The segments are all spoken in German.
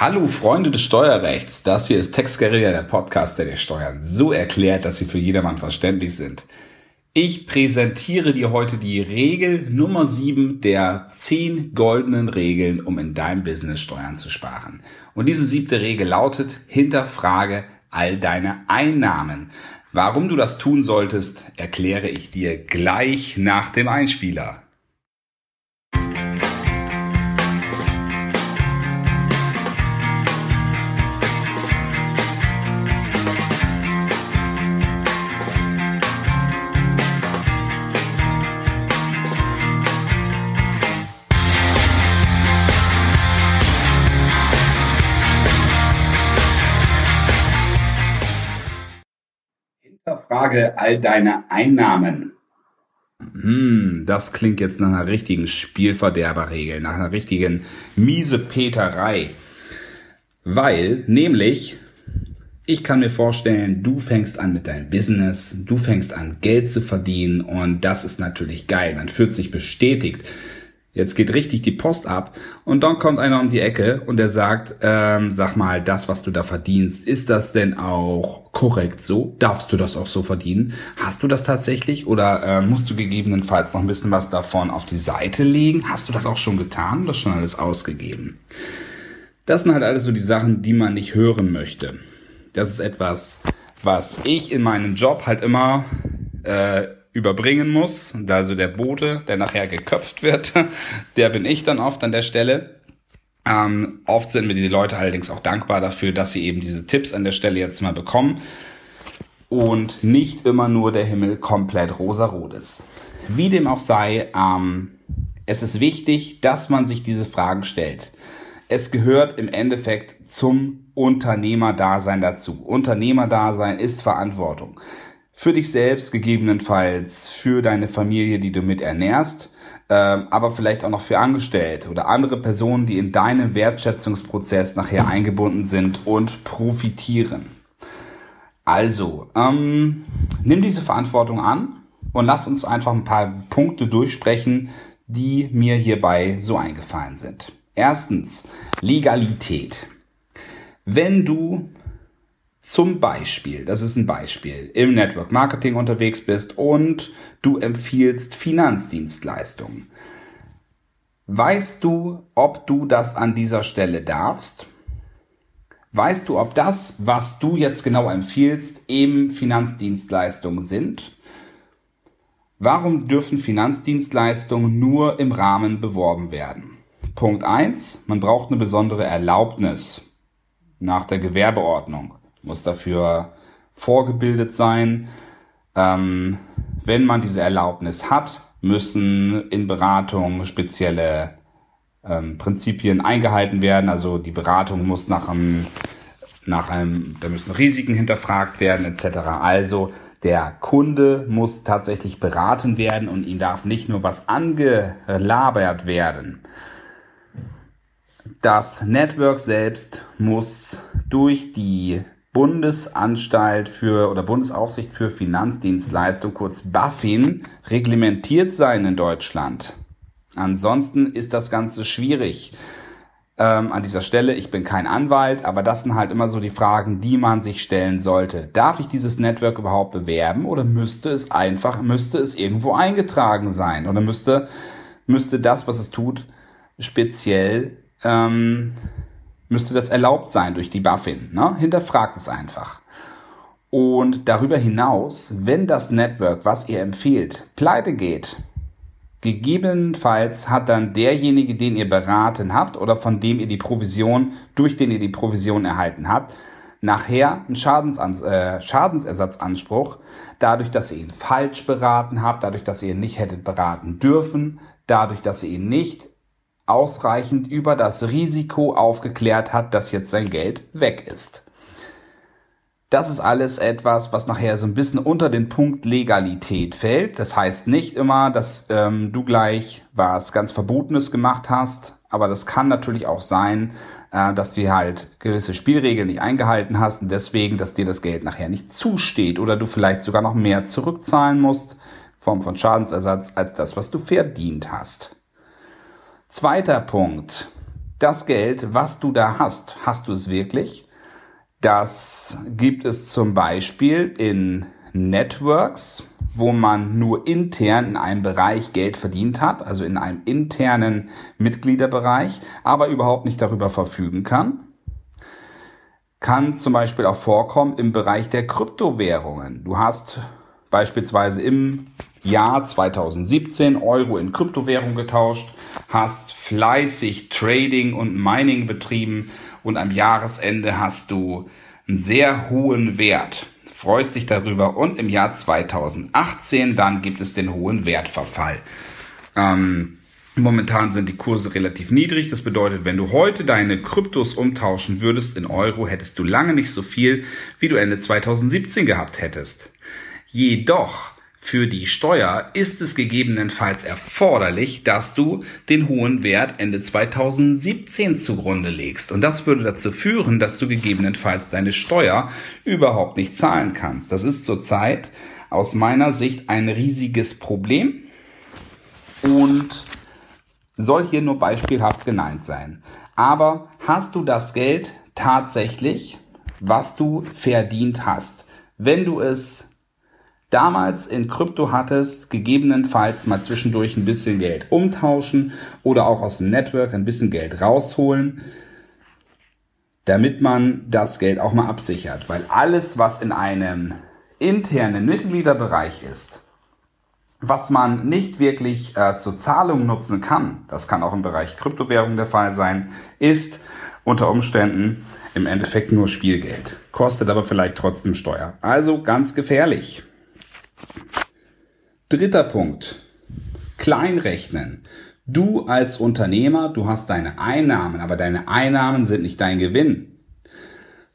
Hallo Freunde des Steuerrechts, das hier ist Textguerilla, der Podcast, der dir Steuern so erklärt, dass sie für jedermann verständlich sind. Ich präsentiere dir heute die Regel Nummer 7 der 10 goldenen Regeln, um in deinem Business Steuern zu sparen. Und diese siebte Regel lautet, hinterfrage all deine Einnahmen. Warum du das tun solltest, erkläre ich dir gleich nach dem Einspieler. Hinterfrage all deine Einnahmen. Hm, das klingt jetzt nach einer richtigen Spielverderberregel, nach einer richtigen miese Peterei. Weil, nämlich, ich kann mir vorstellen, du fängst an mit deinem Business, du fängst an Geld zu verdienen und das ist natürlich geil. Man fühlt sich bestätigt. Jetzt geht richtig die Post ab und dann kommt einer um die Ecke und der sagt, ähm, sag mal, das, was du da verdienst, ist das denn auch korrekt so? Darfst du das auch so verdienen? Hast du das tatsächlich oder äh, musst du gegebenenfalls noch ein bisschen was davon auf die Seite legen? Hast du das auch schon getan oder schon alles ausgegeben? Das sind halt alles so die Sachen, die man nicht hören möchte. Das ist etwas, was ich in meinem Job halt immer äh, überbringen muss. Also der Bote, der nachher geköpft wird, der bin ich dann oft an der Stelle. Ähm, oft sind mir die Leute allerdings auch dankbar dafür, dass sie eben diese Tipps an der Stelle jetzt mal bekommen und nicht immer nur der Himmel komplett rosarot ist. Wie dem auch sei, ähm, es ist wichtig, dass man sich diese Fragen stellt. Es gehört im Endeffekt zum Unternehmerdasein dazu. Unternehmerdasein ist Verantwortung für dich selbst gegebenenfalls, für deine Familie, die du mit ernährst, ähm, aber vielleicht auch noch für Angestellte oder andere Personen, die in deinen Wertschätzungsprozess nachher eingebunden sind und profitieren. Also, ähm, nimm diese Verantwortung an und lass uns einfach ein paar Punkte durchsprechen, die mir hierbei so eingefallen sind. Erstens, Legalität. Wenn du zum Beispiel, das ist ein Beispiel, im Network Marketing unterwegs bist und du empfiehlst Finanzdienstleistungen. Weißt du, ob du das an dieser Stelle darfst? Weißt du, ob das, was du jetzt genau empfiehlst, eben Finanzdienstleistungen sind? Warum dürfen Finanzdienstleistungen nur im Rahmen beworben werden? Punkt eins: Man braucht eine besondere Erlaubnis nach der Gewerbeordnung muss dafür vorgebildet sein. Ähm, wenn man diese Erlaubnis hat, müssen in Beratung spezielle ähm, Prinzipien eingehalten werden. Also die Beratung muss nach einem, nach einem, da müssen Risiken hinterfragt werden etc. Also der Kunde muss tatsächlich beraten werden und ihm darf nicht nur was angelabert werden. Das Network selbst muss durch die Bundesanstalt für oder Bundesaufsicht für Finanzdienstleistung, kurz BaFin, reglementiert sein in Deutschland. Ansonsten ist das Ganze schwierig. Ähm, an dieser Stelle, ich bin kein Anwalt, aber das sind halt immer so die Fragen, die man sich stellen sollte. Darf ich dieses Network überhaupt bewerben oder müsste es einfach, müsste es irgendwo eingetragen sein oder müsste, müsste das, was es tut, speziell ähm, müsste das erlaubt sein durch die BaFin. Ne? Hinterfragt es einfach. Und darüber hinaus, wenn das Network, was ihr empfiehlt, pleite geht, gegebenenfalls hat dann derjenige, den ihr beraten habt oder von dem ihr die Provision, durch den ihr die Provision erhalten habt, nachher einen Schadensans äh, Schadensersatzanspruch, dadurch, dass ihr ihn falsch beraten habt, dadurch, dass ihr ihn nicht hättet beraten dürfen, dadurch, dass ihr ihn nicht ausreichend über das Risiko aufgeklärt hat, dass jetzt sein Geld weg ist. Das ist alles etwas, was nachher so ein bisschen unter den Punkt Legalität fällt. Das heißt nicht immer, dass ähm, du gleich was ganz Verbotenes gemacht hast, aber das kann natürlich auch sein, äh, dass du halt gewisse Spielregeln nicht eingehalten hast und deswegen, dass dir das Geld nachher nicht zusteht oder du vielleicht sogar noch mehr zurückzahlen musst, Form von Schadensersatz, als das, was du verdient hast. Zweiter Punkt. das Geld, was du da hast, hast du es wirklich? Das gibt es zum Beispiel in Networks, wo man nur intern in einem Bereich Geld verdient hat, also in einem internen Mitgliederbereich, aber überhaupt nicht darüber verfügen kann. Kann zum Beispiel auch vorkommen im Bereich der Kryptowährungen. Du hast beispielsweise im Jahr 2017 Euro in Kryptowährung getauscht, hast fleißig Trading und Mining betrieben und am Jahresende hast du einen sehr hohen Wert. Freust dich darüber und im Jahr 2018 dann gibt es den hohen Wertverfall. Ähm, momentan sind die Kurse relativ niedrig. Das bedeutet, wenn du heute deine Kryptos umtauschen würdest in Euro, hättest du lange nicht so viel, wie du Ende 2017 gehabt hättest. Jedoch für die Steuer ist es gegebenenfalls erforderlich, dass du den hohen Wert Ende 2017 zugrunde legst. Und das würde dazu führen, dass du gegebenenfalls deine Steuer überhaupt nicht zahlen kannst. Das ist zurzeit aus meiner Sicht ein riesiges Problem und soll hier nur beispielhaft genannt sein. Aber hast du das Geld tatsächlich, was du verdient hast? Wenn du es damals in Krypto hattest, gegebenenfalls mal zwischendurch ein bisschen Geld umtauschen oder auch aus dem Network ein bisschen Geld rausholen, damit man das Geld auch mal absichert. Weil alles, was in einem internen Mitgliederbereich ist, was man nicht wirklich äh, zur Zahlung nutzen kann, das kann auch im Bereich Kryptowährung der Fall sein, ist unter Umständen im Endeffekt nur Spielgeld, kostet aber vielleicht trotzdem Steuer. Also ganz gefährlich. Dritter Punkt. Kleinrechnen. Du als Unternehmer, du hast deine Einnahmen, aber deine Einnahmen sind nicht dein Gewinn.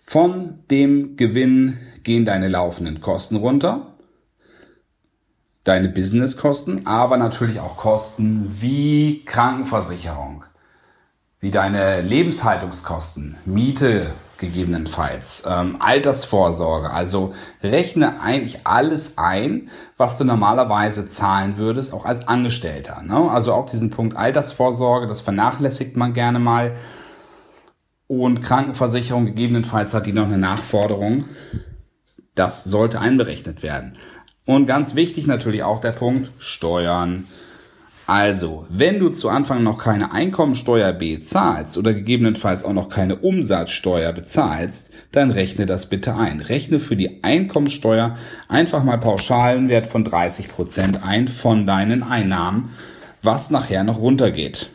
Von dem Gewinn gehen deine laufenden Kosten runter, deine Businesskosten, aber natürlich auch Kosten wie Krankenversicherung, wie deine Lebenshaltungskosten, Miete, gegebenenfalls. Ähm, Altersvorsorge, also rechne eigentlich alles ein, was du normalerweise zahlen würdest, auch als Angestellter. Ne? Also auch diesen Punkt Altersvorsorge, das vernachlässigt man gerne mal. Und Krankenversicherung gegebenenfalls hat die noch eine Nachforderung. Das sollte einberechnet werden. Und ganz wichtig natürlich auch der Punkt Steuern. Also, wenn du zu Anfang noch keine Einkommensteuer bezahlst oder gegebenenfalls auch noch keine Umsatzsteuer bezahlst, dann rechne das bitte ein. Rechne für die Einkommensteuer einfach mal pauschalen Wert von 30 Prozent ein von deinen Einnahmen, was nachher noch runtergeht.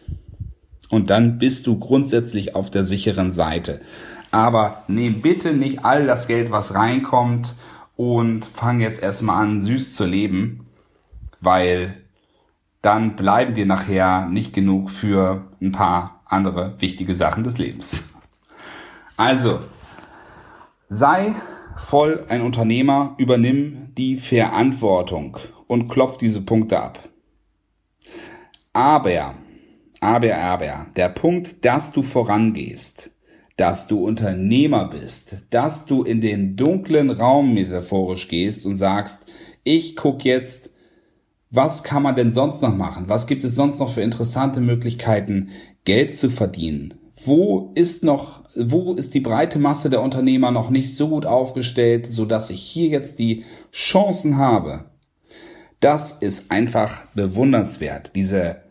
Und dann bist du grundsätzlich auf der sicheren Seite. Aber nehm bitte nicht all das Geld, was reinkommt und fang jetzt erstmal an, süß zu leben, weil dann bleiben dir nachher nicht genug für ein paar andere wichtige Sachen des Lebens. Also, sei voll ein Unternehmer, übernimm die Verantwortung und klopf diese Punkte ab. Aber, aber, aber, der Punkt, dass du vorangehst, dass du Unternehmer bist, dass du in den dunklen Raum metaphorisch gehst und sagst, ich guck jetzt was kann man denn sonst noch machen? Was gibt es sonst noch für interessante Möglichkeiten, Geld zu verdienen? Wo ist noch, wo ist die breite Masse der Unternehmer noch nicht so gut aufgestellt, so dass ich hier jetzt die Chancen habe? Das ist einfach bewundernswert. Diese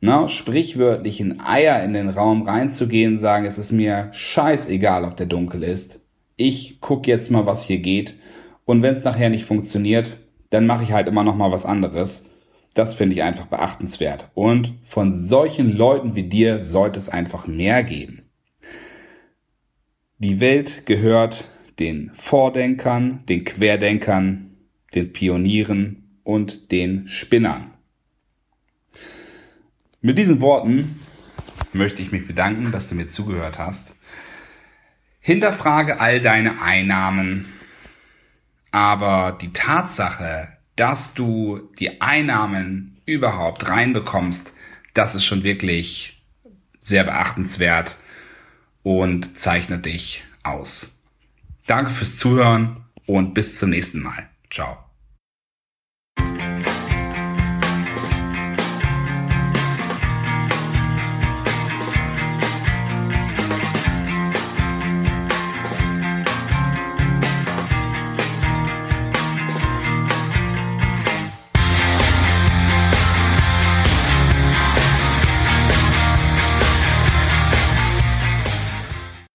na, sprichwörtlichen Eier in den Raum reinzugehen, sagen, es ist mir scheißegal, ob der dunkel ist. Ich guck jetzt mal, was hier geht. Und wenn es nachher nicht funktioniert, dann mache ich halt immer noch mal was anderes. Das finde ich einfach beachtenswert. Und von solchen Leuten wie dir sollte es einfach mehr geben. Die Welt gehört den Vordenkern, den Querdenkern, den Pionieren und den Spinnern. Mit diesen Worten möchte ich mich bedanken, dass du mir zugehört hast. Hinterfrage all deine Einnahmen aber die Tatsache, dass du die Einnahmen überhaupt reinbekommst, das ist schon wirklich sehr beachtenswert und zeichnet dich aus. Danke fürs Zuhören und bis zum nächsten Mal. Ciao.